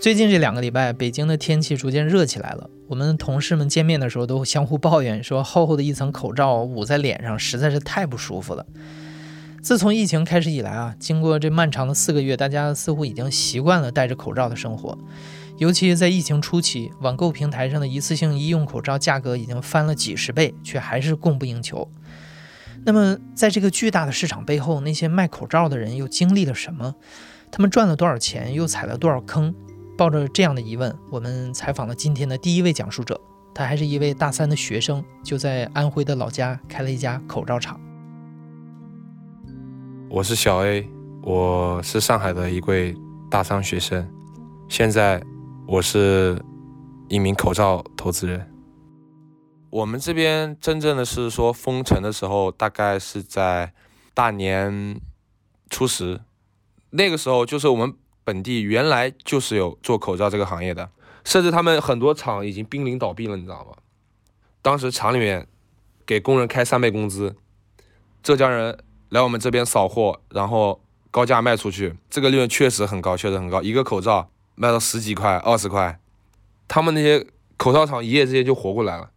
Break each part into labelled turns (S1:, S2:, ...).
S1: 最近这两个礼拜，北京的天气逐渐热起来了。我们同事们见面的时候都相互抱怨，说厚厚的一层口罩捂在脸上实在是太不舒服了。自从疫情开始以来啊，经过这漫长的四个月，大家似乎已经习惯了戴着口罩的生活。尤其在疫情初期，网购平台上的一次性医用口罩价格已经翻了几十倍，却还是供不应求。那么，在这个巨大的市场背后，那些卖口罩的人又经历了什么？他们赚了多少钱，又踩了多少坑？抱着这样的疑问，我们采访了今天的第一位讲述者。他还是一位大三的学生，就在安徽的老家开了一家口罩厂。
S2: 我是小 A，我是上海的一位大三学生，现在我是一名口罩投资人。我们这边真正的是说封城的时候，大概是在大年初十，那个时候就是我们。本地原来就是有做口罩这个行业的，甚至他们很多厂已经濒临倒闭了，你知道吗？当时厂里面给工人开三倍工资，浙江人来我们这边扫货，然后高价卖出去，这个利润确实很高，确实很高，一个口罩卖到十几块、二十块，他们那些口罩厂一夜之间就活过来了。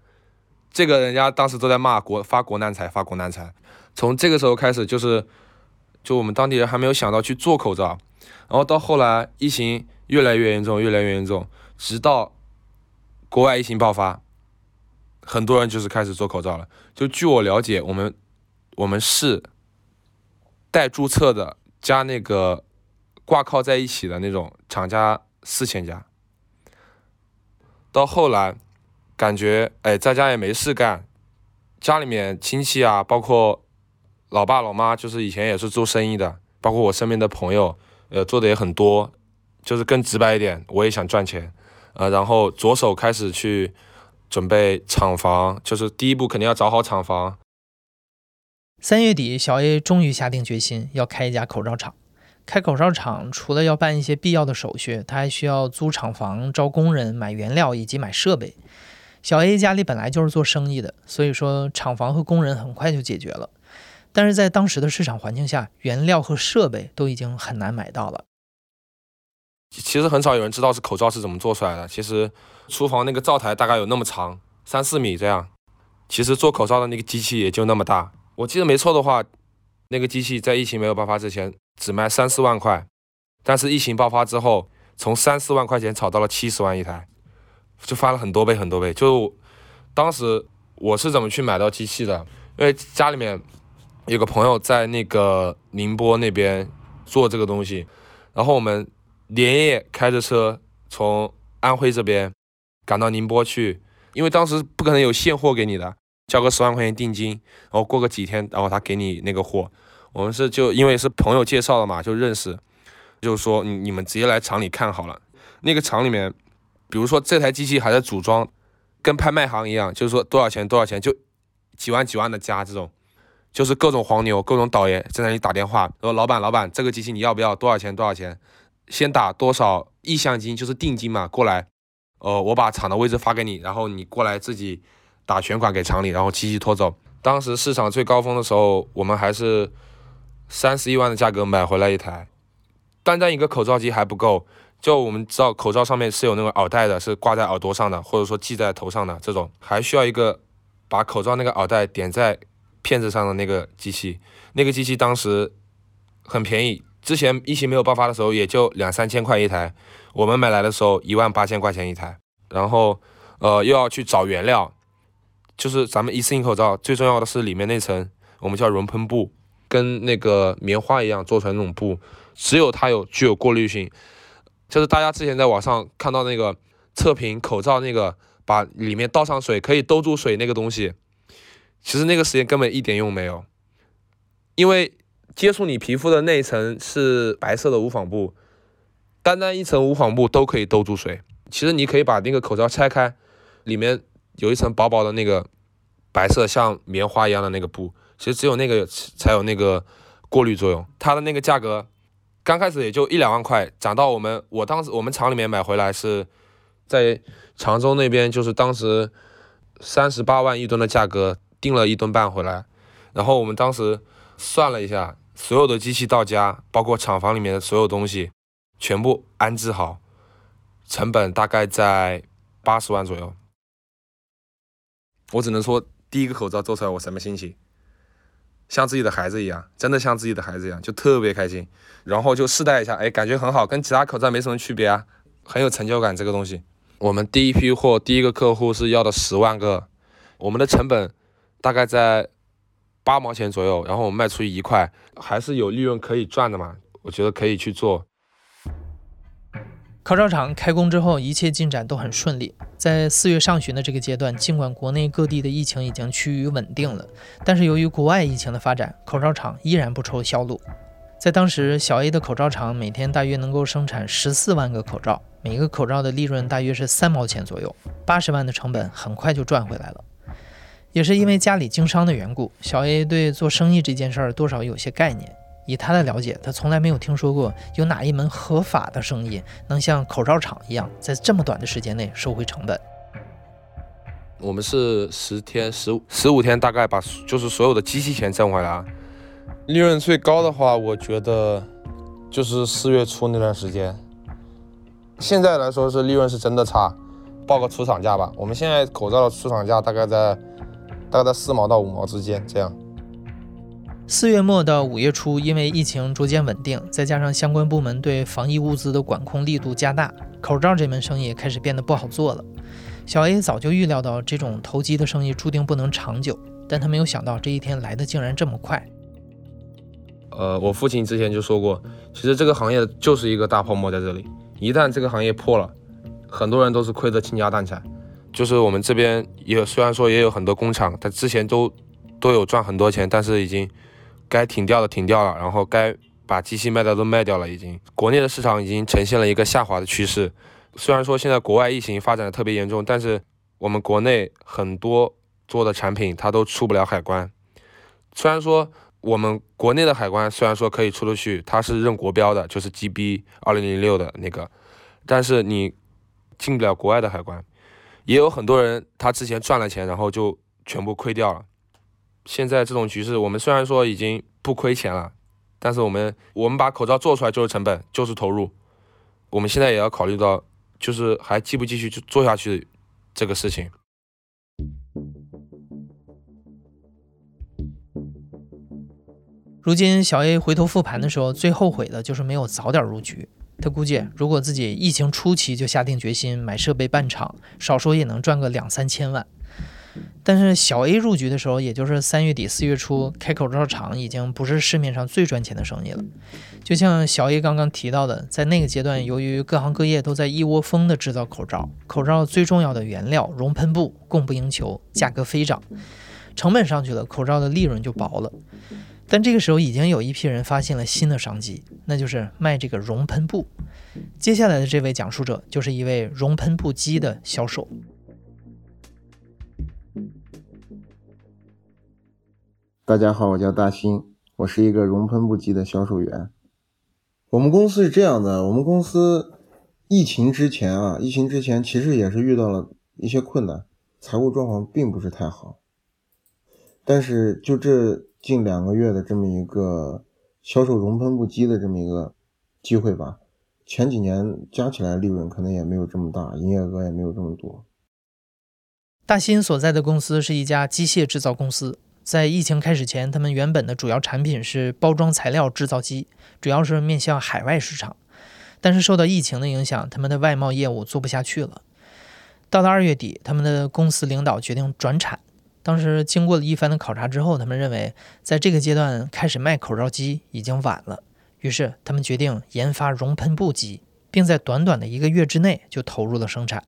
S2: 这个人家当时都在骂国发国难财，发国难财。从这个时候开始，就是就我们当地人还没有想到去做口罩。然后到后来，疫情越来越严重，越来越严重，直到国外疫情爆发，很多人就是开始做口罩了。就据我了解，我们我们市带注册的加那个挂靠在一起的那种厂家四千家。到后来，感觉哎，在家也没事干，家里面亲戚啊，包括老爸老妈，就是以前也是做生意的，包括我身边的朋友。呃，做的也很多，就是更直白一点，我也想赚钱，呃，然后着手开始去准备厂房，就是第一步肯定要找好厂房。
S1: 三月底，小 A 终于下定决心要开一家口罩厂。开口罩厂除了要办一些必要的手续，他还需要租厂房、招工人、买原料以及买设备。小 A 家里本来就是做生意的，所以说厂房和工人很快就解决了。但是在当时的市场环境下，原料和设备都已经很难买到了。
S2: 其实很少有人知道是口罩是怎么做出来的。其实厨房那个灶台大概有那么长，三四米这样。其实做口罩的那个机器也就那么大。我记得没错的话，那个机器在疫情没有爆发之前只卖三四万块，但是疫情爆发之后，从三四万块钱炒到了七十万一台，就翻了很多倍很多倍。就当时我是怎么去买到机器的？因为家里面。有个朋友在那个宁波那边做这个东西，然后我们连夜开着车从安徽这边赶到宁波去，因为当时不可能有现货给你的，交个十万块钱定金，然后过个几天，然后他给你那个货。我们是就因为是朋友介绍的嘛，就认识，就是说你你们直接来厂里看好了。那个厂里面，比如说这台机器还在组装，跟拍卖行一样，就是说多少钱多少钱，就几万几万的加这种。就是各种黄牛、各种倒爷在那里打电话，说老板，老板，这个机器你要不要？多少钱？多少钱？先打多少意向金，就是定金嘛，过来，呃，我把厂的位置发给你，然后你过来自己打全款给厂里，然后机器拖走。当时市场最高峰的时候，我们还是三十一万的价格买回来一台，单单一个口罩机还不够，就我们知道口罩上面是有那个耳带的，是挂在耳朵上的，或者说系在头上的这种，还需要一个把口罩那个耳带点在。片子上的那个机器，那个机器当时很便宜，之前疫情没有爆发的时候也就两三千块一台，我们买来的时候一万八千块钱一台，然后呃又要去找原料，就是咱们一次性口罩最重要的是里面那层我们叫熔喷布，跟那个棉花一样做成那种布，只有它有具有过滤性，就是大家之前在网上看到那个测评口罩那个把里面倒上水可以兜住水那个东西。其实那个实验根本一点用没有，因为接触你皮肤的那一层是白色的无纺布，单单一层无纺布都可以兜住水。其实你可以把那个口罩拆开，里面有一层薄薄的那个白色像棉花一样的那个布，其实只有那个才有那个过滤作用。它的那个价格刚开始也就一两万块，涨到我们我当时我们厂里面买回来是在常州那边，就是当时三十八万一吨的价格订了一吨半回来，然后我们当时算了一下，所有的机器到家，包括厂房里面的所有东西全部安置好，成本大概在八十万左右。我只能说，第一个口罩做出来我什么心情？像自己的孩子一样，真的像自己的孩子一样，就特别开心。然后就试戴一下，哎，感觉很好，跟其他口罩没什么区别啊，很有成就感。这个东西，我们第一批货，第一个客户是要的十万个，我们的成本大概在八毛钱左右，然后我卖出去一块，还是有利润可以赚的嘛？我觉得可以去做。
S1: 口罩厂开工之后，一切进展都很顺利。在四月上旬的这个阶段，尽管国内各地的疫情已经趋于稳定了，但是由于国外疫情的发展，口罩厂依然不愁销路。在当时，小 A 的口罩厂每天大约能够生产十四万个口罩，每个口罩的利润大约是三毛钱左右，八十万的成本很快就赚回来了。也是因为家里经商的缘故，小 A 对做生意这件事儿多少有些概念。以他的了解，他从来没有听说过有哪一门合法的生意能像口罩厂一样，在这么短的时间内收回成本。
S2: 我们是十天、十五、十五天，大概把就是所有的机器钱挣回来。利润最高的话，我觉得就是四月初那段时间。现在来说是利润是真的差，报个出厂价吧。我们现在口罩的出厂价大概在大概在四毛到五毛之间这样。
S1: 四月末到五月初，因为疫情逐渐稳定，再加上相关部门对防疫物资的管控力度加大，口罩这门生意开始变得不好做了。小 A 早就预料到这种投机的生意注定不能长久，但他没有想到这一天来的竟然这么快。
S2: 呃，我父亲之前就说过，其实这个行业就是一个大泡沫在这里，一旦这个行业破了，很多人都是亏得倾家荡产。就是我们这边也虽然说也有很多工厂，它之前都都有赚很多钱，但是已经。该停掉的停掉了，然后该把机器卖的都卖掉了，已经国内的市场已经呈现了一个下滑的趋势。虽然说现在国外疫情发展的特别严重，但是我们国内很多做的产品它都出不了海关。虽然说我们国内的海关虽然说可以出得去，它是认国标的，就是 GB 二零零六的那个，但是你进不了国外的海关。也有很多人他之前赚了钱，然后就全部亏掉了。现在这种局势，我们虽然说已经不亏钱了，但是我们我们把口罩做出来就是成本，就是投入。我们现在也要考虑到，就是还继不继续去做下去这个事情。
S1: 如今小 A 回头复盘的时候，最后悔的就是没有早点入局。他估计，如果自己疫情初期就下定决心买设备办厂，少说也能赚个两三千万。但是小 A 入局的时候，也就是三月底四月初，开口罩厂已经不是市面上最赚钱的生意了。就像小 A 刚刚提到的，在那个阶段，由于各行各业都在一窝蜂的制造口罩，口罩最重要的原料熔喷布供不应求，价格飞涨，成本上去了，口罩的利润就薄了。但这个时候，已经有一批人发现了新的商机，那就是卖这个熔喷布。接下来的这位讲述者就是一位熔喷布机的销售。
S3: 大家好，我叫大兴，我是一个熔喷布机的销售员。我们公司是这样的，我们公司疫情之前啊，疫情之前其实也是遇到了一些困难，财务状况并不是太好。但是就这近两个月的这么一个销售熔喷布机的这么一个机会吧，前几年加起来利润可能也没有这么大，营业额也没有这么多。
S1: 大新所在的公司是一家机械制造公司。在疫情开始前，他们原本的主要产品是包装材料制造机，主要是面向海外市场。但是受到疫情的影响，他们的外贸业务做不下去了。到了二月底，他们的公司领导决定转产。当时经过了一番的考察之后，他们认为在这个阶段开始卖口罩机已经晚了。于是他们决定研发熔喷布机，并在短短的一个月之内就投入了生产。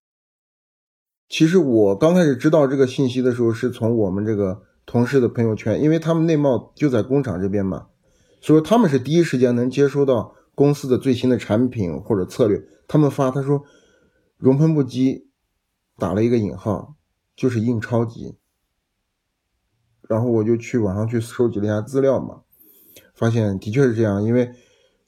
S3: 其实我刚开始知道这个信息的时候，是从我们这个。同事的朋友圈，因为他们内贸就在工厂这边嘛，所以说他们是第一时间能接收到公司的最新的产品或者策略。他们发他说，熔喷布机打了一个引号，就是印钞机。然后我就去网上去收集了一下资料嘛，发现的确是这样，因为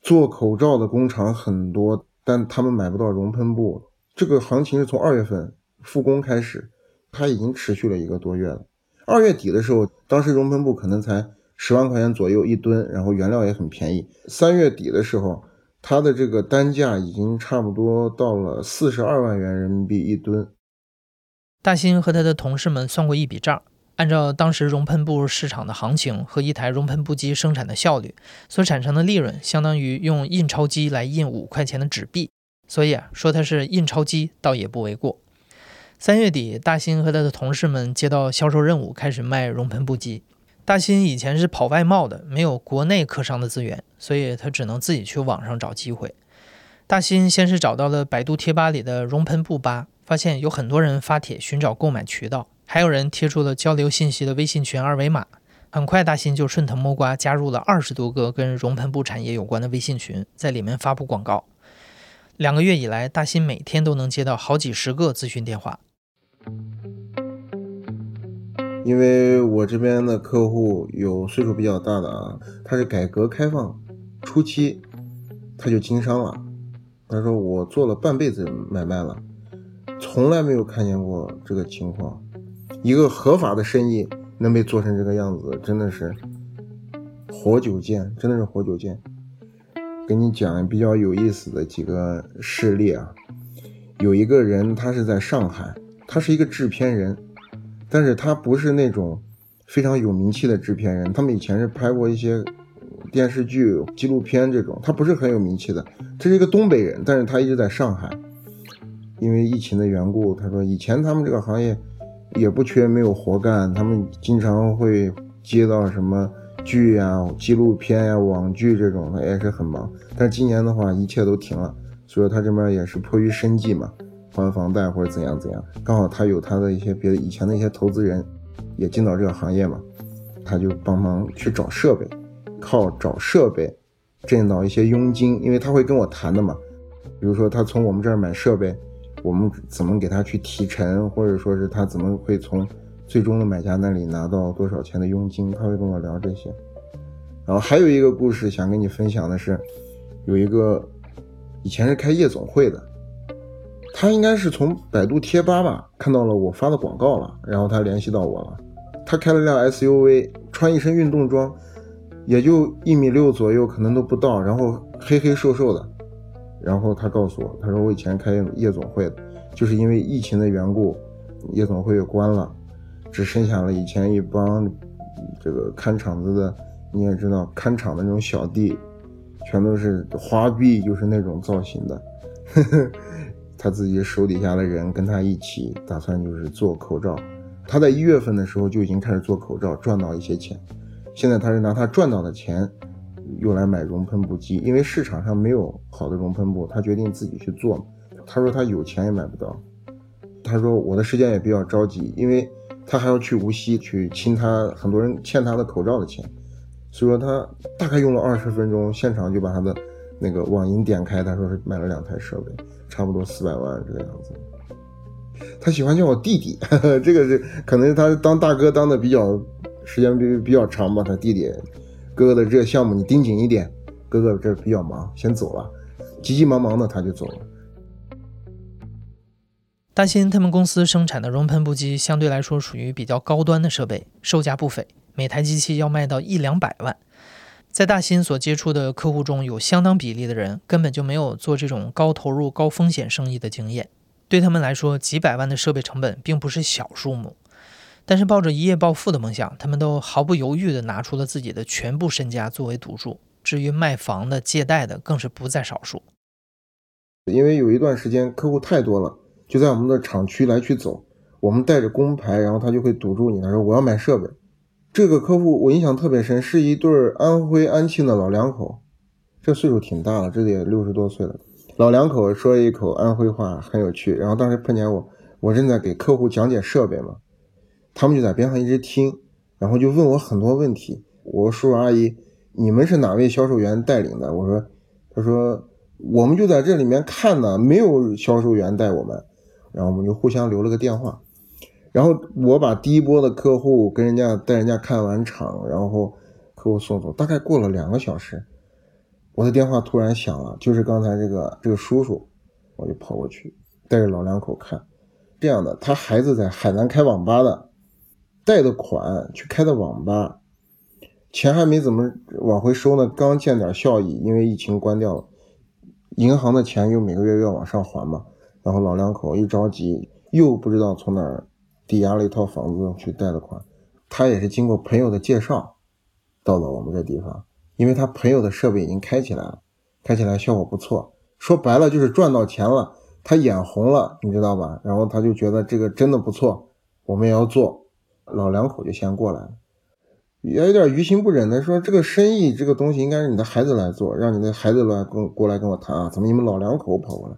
S3: 做口罩的工厂很多，但他们买不到熔喷布。这个行情是从二月份复工开始，它已经持续了一个多月了。二月底的时候，当时熔喷布可能才十万块钱左右一吨，然后原料也很便宜。三月底的时候，它的这个单价已经差不多到了四十二万元人民币一吨。
S1: 大新和他的同事们算过一笔账。按照当时熔喷布市场的行情和一台熔喷布机生产的效率，所产生的利润相当于用印钞机来印五块钱的纸币，所以啊，说它是印钞机倒也不为过。三月底，大新和他的同事们接到销售任务，开始卖熔喷布机。大新以前是跑外贸的，没有国内客商的资源，所以他只能自己去网上找机会。大新先是找到了百度贴吧里的熔喷布吧，发现有很多人发帖寻找购买渠道。还有人贴出了交流信息的微信群二维码，很快大新就顺藤摸瓜加入了二十多个跟熔喷布产业有关的微信群，在里面发布广告。两个月以来，大新每天都能接到好几十个咨询电话。
S3: 因为我这边的客户有岁数比较大的啊，他是改革开放初期他就经商了，他说我做了半辈子买卖了，从来没有看见过这个情况。一个合法的生意能被做成这个样子，真的是活久见，真的是活久见。跟你讲比较有意思的几个事例啊，有一个人他是在上海，他是一个制片人，但是他不是那种非常有名气的制片人，他们以前是拍过一些电视剧、纪录片这种，他不是很有名气的。这是一个东北人，但是他一直在上海，因为疫情的缘故，他说以前他们这个行业。也不缺没有活干，他们经常会接到什么剧呀、纪录片呀、网剧这种，他也是很忙。但今年的话，一切都停了，所以他这边也是迫于生计嘛，还房贷或者怎样怎样。刚好他有他的一些别的以前的一些投资人，也进到这个行业嘛，他就帮忙去找设备，靠找设备挣到一些佣金，因为他会跟我谈的嘛，比如说他从我们这儿买设备。我们怎么给他去提成，或者说是他怎么会从最终的买家那里拿到多少钱的佣金？他会跟我聊这些。然后还有一个故事想跟你分享的是，有一个以前是开夜总会的，他应该是从百度贴吧吧看到了我发的广告了，然后他联系到我了。他开了辆 SUV，穿一身运动装，也就一米六左右，可能都不到，然后黑黑瘦瘦的。然后他告诉我，他说我以前开夜总会，就是因为疫情的缘故，夜总会也关了，只剩下了以前一帮这个看场子的，你也知道，看场的那种小弟，全都是花臂，就是那种造型的。他自己手底下的人跟他一起打算就是做口罩，他在一月份的时候就已经开始做口罩，赚到一些钱，现在他是拿他赚到的钱。又来买熔喷布机，因为市场上没有好的熔喷布，他决定自己去做。他说他有钱也买不到。他说我的时间也比较着急，因为他还要去无锡去清他很多人欠他的口罩的钱，所以说他大概用了二十分钟，现场就把他的那个网银点开。他说是买了两台设备，差不多四百万这个样子。他喜欢叫我弟弟，这个是可能他当大哥当的比较时间比比较长吧，他弟弟。哥哥的这个项目你盯紧一点，哥哥这比较忙，先走了，急急忙忙的他就走了。
S1: 大新他们公司生产的熔喷布机相对来说属于比较高端的设备，售价不菲，每台机器要卖到一两百万。在大新所接触的客户中有相当比例的人根本就没有做这种高投入高风险生意的经验，对他们来说几百万的设备成本并不是小数目。但是抱着一夜暴富的梦想，他们都毫不犹豫地拿出了自己的全部身家作为赌注。至于卖房的、借贷的，更是不在少数。
S3: 因为有一段时间客户太多了，就在我们的厂区来去走，我们带着工牌，然后他就会堵住你，他说我要买设备。这个客户我印象特别深，是一对安徽安庆的老两口，这岁数挺大了，这得六十多岁了。老两口说一口安徽话很有趣，然后当时碰见我，我正在给客户讲解设备嘛。他们就在边上一直听，然后就问我很多问题。我说：“叔叔阿姨，你们是哪位销售员带领的？”我说：“他说我们就在这里面看呢，没有销售员带我们。”然后我们就互相留了个电话。然后我把第一波的客户跟人家带人家看完场，然后客户送走，大概过了两个小时，我的电话突然响了，就是刚才这个这个叔叔，我就跑过去带着老两口看，这样的，他孩子在海南开网吧的，贷的款去开的网吧，钱还没怎么往回收呢，刚见点效益，因为疫情关掉了，银行的钱又每个月要往上还嘛，然后老两口一着急，又不知道从哪儿。抵押了一套房子去贷的款，他也是经过朋友的介绍到了我们这地方，因为他朋友的设备已经开起来了，开起来效果不错，说白了就是赚到钱了，他眼红了，你知道吧？然后他就觉得这个真的不错，我们也要做，老两口就先过来了，也有点于心不忍的说这个生意这个东西应该是你的孩子来做，让你的孩子来跟过来跟我谈啊，怎么你们老两口跑过来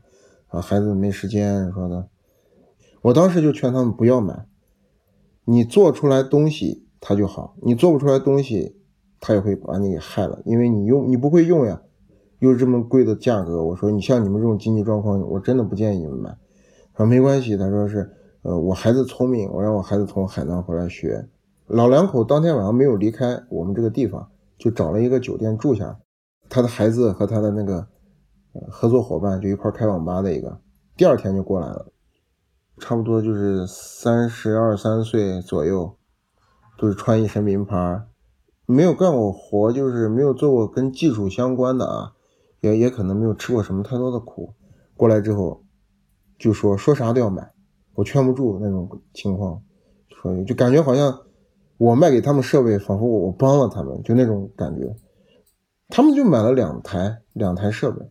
S3: 啊？孩子没时间说的。我当时就劝他们不要买，你做出来东西他就好，你做不出来东西，他也会把你给害了，因为你用你不会用呀，又这么贵的价格，我说你像你们这种经济状况，我真的不建议你们买。他说没关系，他说是，呃，我孩子聪明，我让我孩子从海南回来学。老两口当天晚上没有离开我们这个地方，就找了一个酒店住下，他的孩子和他的那个合作伙伴就一块开网吧的一个，第二天就过来了。差不多就是三十二三岁左右，都是穿一身名牌，没有干过活，就是没有做过跟技术相关的啊，也也可能没有吃过什么太多的苦。过来之后就说说啥都要买，我劝不住那种情况，所以就感觉好像我卖给他们设备，仿佛我帮了他们，就那种感觉。他们就买了两台两台设备。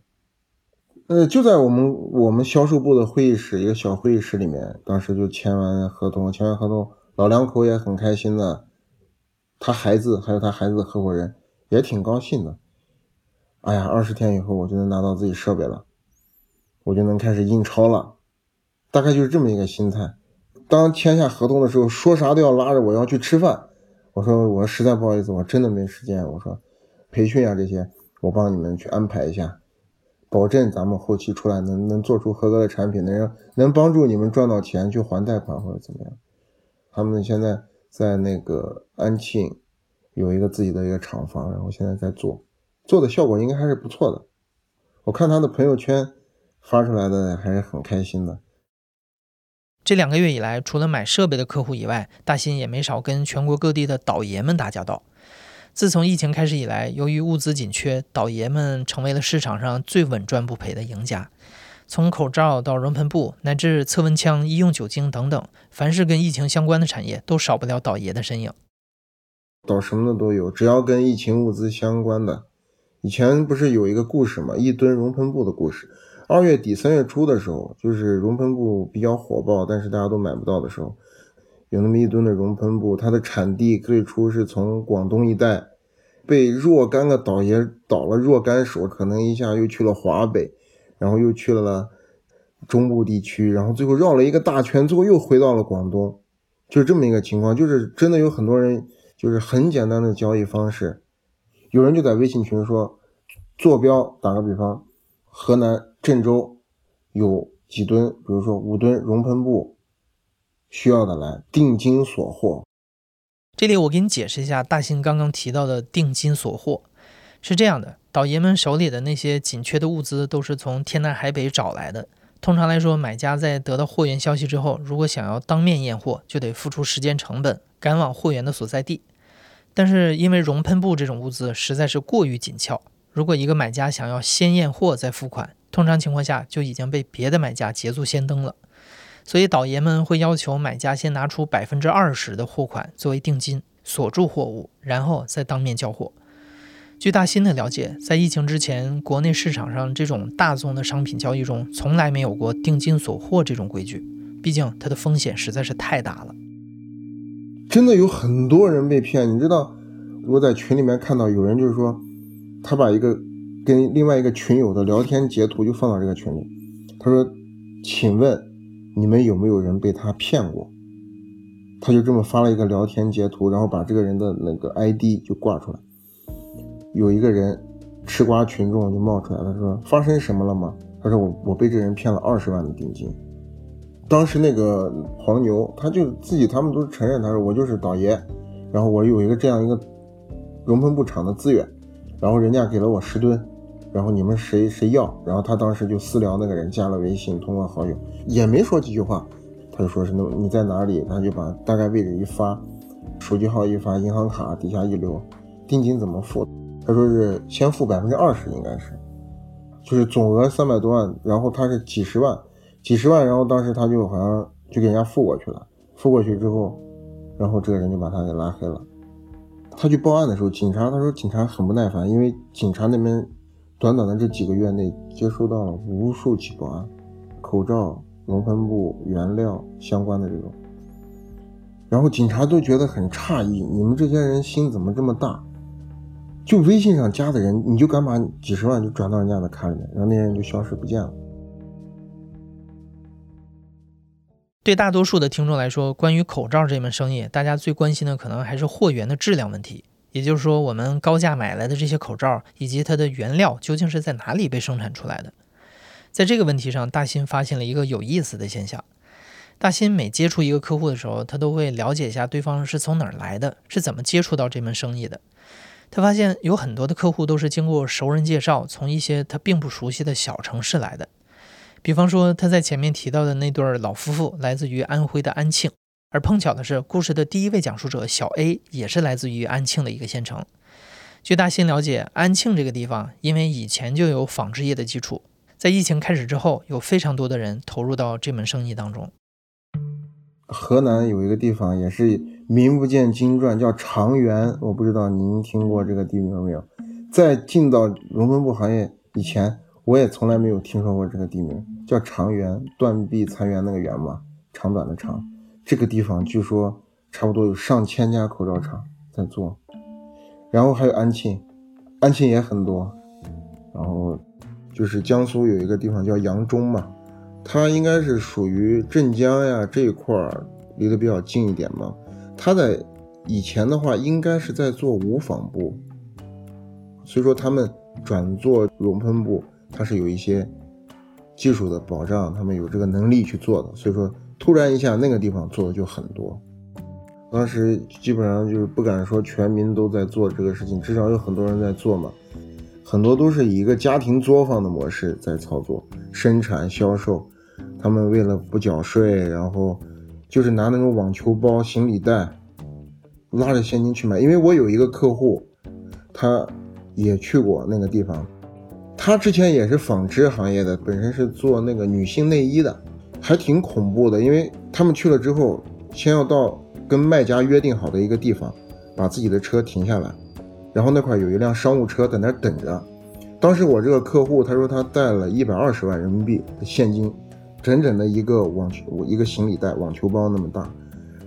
S3: 呃，就在我们我们销售部的会议室，一个小会议室里面，当时就签完合同，签完合同，老两口也很开心的，他孩子还有他孩子的合伙人也挺高兴的。哎呀，二十天以后我就能拿到自己设备了，我就能开始印钞了，大概就是这么一个心态。当签下合同的时候，说啥都要拉着我要去吃饭，我说我实在不好意思，我真的没时间。我说培训啊这些，我帮你们去安排一下。保证咱们后期出来能能做出合格的产品，能让能帮助你们赚到钱去还贷款或者怎么样。他们现在在那个安庆有一个自己的一个厂房，然后现在在做，做的效果应该还是不错的。我看他的朋友圈发出来的还是很开心的。
S1: 这两个月以来，除了买设备的客户以外，大新也没少跟全国各地的倒爷们打交道。自从疫情开始以来，由于物资紧缺，倒爷们成为了市场上最稳赚不赔的赢家。从口罩到熔喷布，乃至测温枪、医用酒精等等，凡是跟疫情相关的产业，都少不了倒爷的身影。
S3: 倒什么的都有，只要跟疫情物资相关的。以前不是有一个故事吗？一吨熔喷布的故事。二月底三月初的时候，就是熔喷布比较火爆，但是大家都买不到的时候。有那么一吨的熔喷布，它的产地最初是从广东一带，被若干个倒爷倒了若干手，可能一下又去了华北，然后又去了中部地区，然后最后绕了一个大圈，最后又回到了广东，就是这么一个情况。就是真的有很多人，就是很简单的交易方式，有人就在微信群说，坐标打个比方，河南郑州有几吨，比如说五吨熔喷布。需要的来定金锁货。
S1: 这里我给你解释一下，大兴刚刚提到的定金锁货是这样的：倒爷们手里的那些紧缺的物资都是从天南海北找来的。通常来说，买家在得到货源消息之后，如果想要当面验货，就得付出时间成本，赶往货源的所在地。但是因为熔喷布这种物资实在是过于紧俏，如果一个买家想要先验货再付款，通常情况下就已经被别的买家捷足先登了。所以，倒爷们会要求买家先拿出百分之二十的货款作为定金，锁住货物，然后再当面交货。据大新的了解，在疫情之前，国内市场上这种大宗的商品交易中，从来没有过定金锁货这种规矩，毕竟它的风险实在是太大了。
S3: 真的有很多人被骗，你知道？我在群里面看到有人就是说，他把一个跟另外一个群友的聊天截图就放到这个群里，他说：“请问。”你们有没有人被他骗过？他就这么发了一个聊天截图，然后把这个人的那个 ID 就挂出来。有一个人吃瓜群众就冒出来，他说：“发生什么了吗？”他说：“我我被这人骗了二十万的定金。”当时那个黄牛，他就自己他们都承认，他说我就是倒爷，然后我有一个这样一个熔喷布厂的资源，然后人家给了我十吨，然后你们谁谁要？然后他当时就私聊那个人加了微信，通过好友，也没说几句话，他就说是那你在哪里？他就把大概位置一发，手机号一发，银行卡底下一留，定金怎么付？他说是先付百分之二十，应该是，就是总额三百多万，然后他是几十万。几十万，然后当时他就好像就给人家付过去了，付过去之后，然后这个人就把他给拉黑了。他去报案的时候，警察他说警察很不耐烦，因为警察那边短短的这几个月内接收到了无数起报案，口罩、熔喷布、原料相关的这种，然后警察都觉得很诧异，你们这些人心怎么这么大？就微信上加的人，你就敢把几十万就转到人家的卡里面，然后那些人就消失不见了。
S1: 对大多数的听众来说，关于口罩这门生意，大家最关心的可能还是货源的质量问题。也就是说，我们高价买来的这些口罩，以及它的原料究竟是在哪里被生产出来的？在这个问题上，大新发现了一个有意思的现象。大新每接触一个客户的时候，他都会了解一下对方是从哪儿来的，是怎么接触到这门生意的。他发现有很多的客户都是经过熟人介绍，从一些他并不熟悉的小城市来的。比方说，他在前面提到的那对老夫妇来自于安徽的安庆，而碰巧的是，故事的第一位讲述者小 A 也是来自于安庆的一个县城。据大新了解，安庆这个地方因为以前就有纺织业的基础，在疫情开始之后，有非常多的人投入到这门生意当中。
S3: 河南有一个地方也是名不见经传，叫长垣，我不知道您听过这个地名没有？在进到熔喷布行业以前。我也从来没有听说过这个地名，叫长垣，断壁残垣那个垣嘛，长短的长。这个地方据说差不多有上千家口罩厂在做，然后还有安庆，安庆也很多。然后就是江苏有一个地方叫扬中嘛，它应该是属于镇江呀这一块儿离得比较近一点嘛。它在以前的话应该是在做无纺布，所以说他们转做熔喷布。它是有一些技术的保障，他们有这个能力去做的，所以说突然一下那个地方做的就很多。当时基本上就是不敢说全民都在做这个事情，至少有很多人在做嘛。很多都是以一个家庭作坊的模式在操作，生产销售。他们为了不缴税，然后就是拿那种网球包、行李袋，拉着现金去买。因为我有一个客户，他也去过那个地方。他之前也是纺织行业的，本身是做那个女性内衣的，还挺恐怖的。因为他们去了之后，先要到跟卖家约定好的一个地方，把自己的车停下来，然后那块有一辆商务车在那等着。当时我这个客户他说他带了一百二十万人民币的现金，整整的一个网球一个行李袋网球包那么大，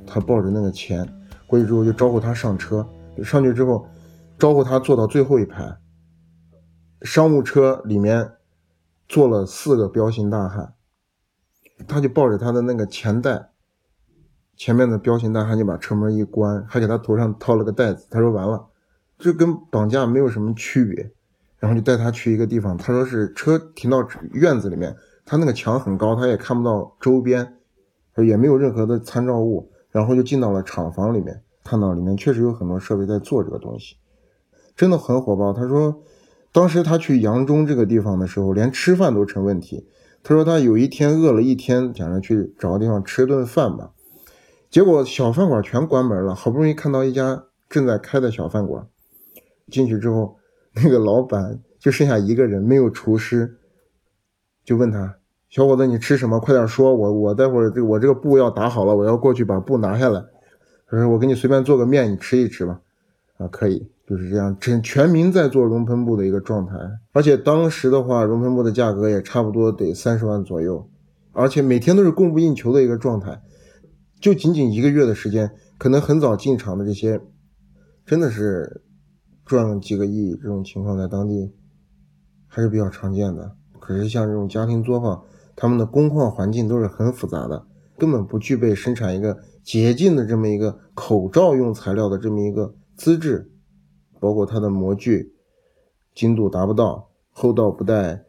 S3: 他抱着那个钱过去之后就招呼他上车，上去之后招呼他坐到最后一排。商务车里面坐了四个彪形大汉，他就抱着他的那个钱袋，前面的彪形大汉就把车门一关，还给他头上套了个袋子。他说完了，这跟绑架没有什么区别。然后就带他去一个地方，他说是车停到院子里面，他那个墙很高，他也看不到周边，也没有任何的参照物。然后就进到了厂房里面，看到里面确实有很多设备在做这个东西，真的很火爆。他说。当时他去扬中这个地方的时候，连吃饭都成问题。他说他有一天饿了一天，想着去找个地方吃顿饭吧，结果小饭馆全关门了。好不容易看到一家正在开的小饭馆，进去之后，那个老板就剩下一个人，没有厨师，就问他：“小伙子，你吃什么？快点说，我我待会儿这我这个布要打好了，我要过去把布拿下来。”他说：“我给你随便做个面，你吃一吃吧。”啊，可以。就是这样，全全民在做熔喷布的一个状态，而且当时的话，熔喷布的价格也差不多得三十万左右，而且每天都是供不应求的一个状态，就仅仅一个月的时间，可能很早进场的这些，真的是赚几个亿这种情况在当地还是比较常见的。可是像这种家庭作坊，他们的工况环境都是很复杂的，根本不具备生产一个洁净的这么一个口罩用材料的这么一个资质。包括它的模具精度达不到，厚道不带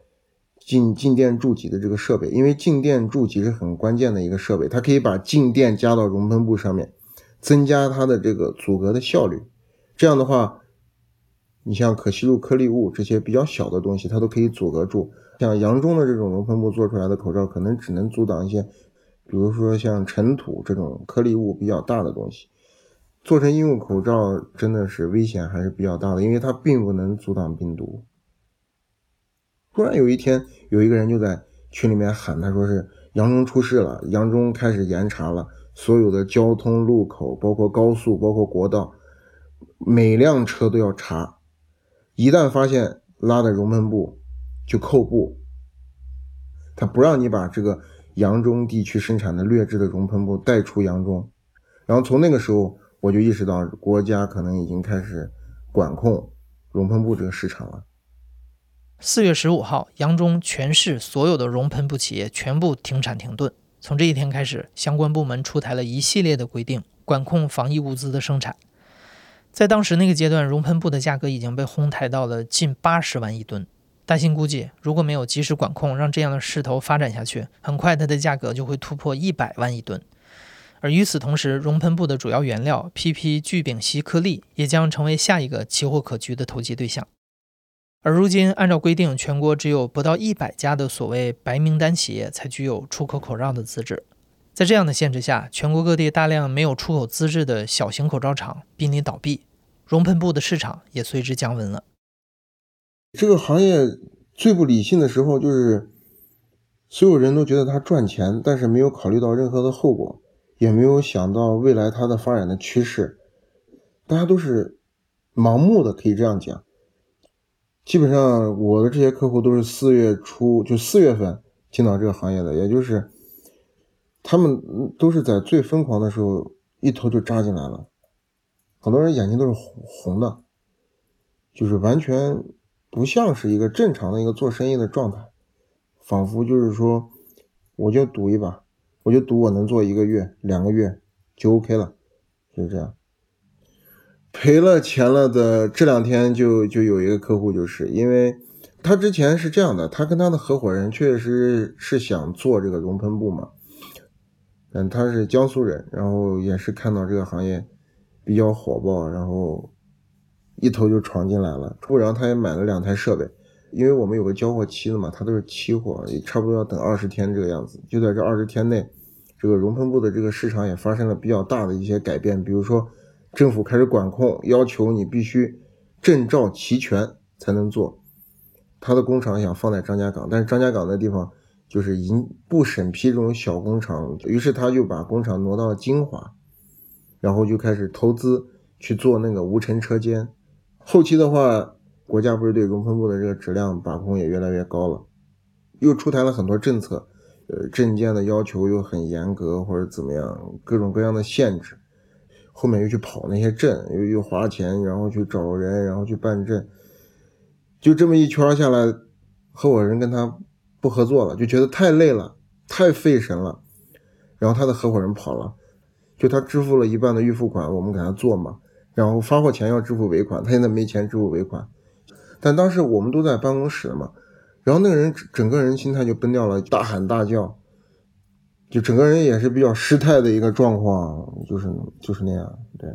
S3: 静静电注给的这个设备，因为静电注给是很关键的一个设备，它可以把静电加到熔喷布上面，增加它的这个阻隔的效率。这样的话，你像可吸入颗粒物这些比较小的东西，它都可以阻隔住。像扬中的这种熔喷布做出来的口罩，可能只能阻挡一些，比如说像尘土这种颗粒物比较大的东西。做成医用口罩真的是危险还是比较大的，因为它并不能阻挡病毒。突然有一天，有一个人就在群里面喊，他说是扬中出事了，扬中开始严查了，所有的交通路口，包括高速，包括国道，每辆车都要查，一旦发现拉的熔喷布，就扣布。他不让你把这个扬中地区生产的劣质的熔喷布带出扬中，然后从那个时候。我就意识到，国家可能已经开始管控熔喷布这个市场了。
S1: 四月十五号，扬中全市所有的熔喷布企业全部停产停顿。从这一天开始，相关部门出台了一系列的规定，管控防疫物资的生产。在当时那个阶段，熔喷布的价格已经被哄抬到了近八十万一吨。大兴估计，如果没有及时管控，让这样的势头发展下去，很快它的价格就会突破一百万一吨。而与此同时，熔喷布的主要原料 PP 聚丙烯颗粒也将成为下一个奇货可居的投机对象。而如今，按照规定，全国只有不到一百家的所谓白名单企业才具有出口口罩的资质。在这样的限制下，全国各地大量没有出口资质的小型口罩厂濒临倒闭，熔喷布的市场也随之降温了。
S3: 这个行业最不理性的时候，就是所有人都觉得它赚钱，但是没有考虑到任何的后果。也没有想到未来它的发展的趋势，大家都是盲目的，可以这样讲。基本上我的这些客户都是四月初就四月份进到这个行业的，也就是他们都是在最疯狂的时候一头就扎进来了，很多人眼睛都是红红的，就是完全不像是一个正常的一个做生意的状态，仿佛就是说我就赌一把。我就赌我能做一个月、两个月就 OK 了，就是这样。赔了钱了的这两天就就有一个客户，就是因为他之前是这样的，他跟他的合伙人确实是想做这个熔喷布嘛，嗯，他是江苏人，然后也是看到这个行业比较火爆，然后一头就闯进来了，然后他也买了两台设备。因为我们有个交货期的嘛，它都是期货，也差不多要等二十天这个样子。就在这二十天内，这个熔喷布的这个市场也发生了比较大的一些改变，比如说政府开始管控，要求你必须证照齐全才能做。他的工厂想放在张家港，但是张家港那地方就是已经不审批这种小工厂，于是他就把工厂挪到了金华，然后就开始投资去做那个无尘车间。后期的话。国家不是对熔喷布的这个质量把控也越来越高了，又出台了很多政策，呃，证件的要求又很严格或者怎么样，各种各样的限制，后面又去跑那些证，又又花钱，然后去找人，然后去办证，就这么一圈下来，合伙人跟他不合作了，就觉得太累了，太费神了，然后他的合伙人跑了，就他支付了一半的预付款，我们给他做嘛，然后发货前要支付尾款，他现在没钱支付尾款。但当时我们都在办公室嘛，然后那个人整个人心态就崩掉了，大喊大叫，就整个人也是比较失态的一个状况，就是就是那样。对，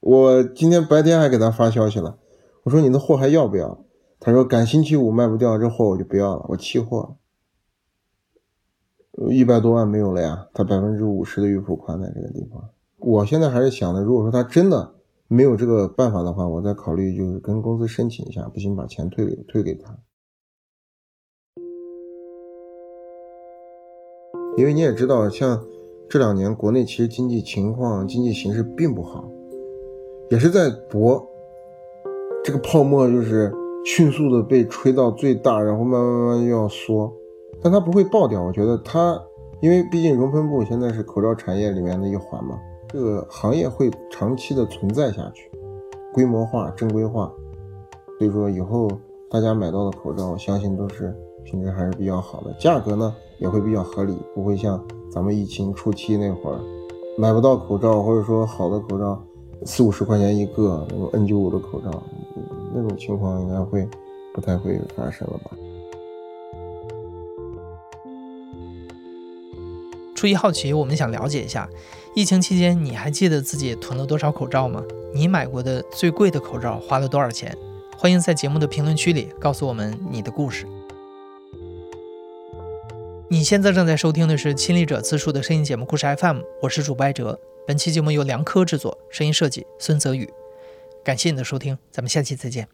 S3: 我今天白天还给他发消息了，我说你的货还要不要？他说赶星期五卖不掉这货我就不要了，我弃货。一百多万没有了呀，他百分之五十的预付款在这个地方。我现在还是想的，如果说他真的。没有这个办法的话，我再考虑就是跟公司申请一下，不行把钱退给退给他。因为你也知道，像这两年国内其实经济情况、经济形势并不好，也是在搏。这个泡沫就是迅速的被吹到最大，然后慢慢慢慢又要缩，但它不会爆掉。我觉得它，因为毕竟熔喷布现在是口罩产业里面的一环嘛。这个行业会长期的存在下去，规模化、正规化，所以说以后大家买到的口罩，相信都是品质还是比较好的，价格呢也会比较合理，不会像咱们疫情初期那会儿买不到口罩，或者说好的口罩四五十块钱一个那种 N95 的口罩，那种情况应该会不太会发生了吧。
S1: 出于好奇，我们想了解一下，疫情期间你还记得自己囤了多少口罩吗？你买过的最贵的口罩花了多少钱？欢迎在节目的评论区里告诉我们你的故事。你现在正在收听的是亲历者自述的声音节目故事 FM，我是主播艾哲。本期节目由梁科制作，声音设计孙泽宇。感谢你的收听，咱们下期再见。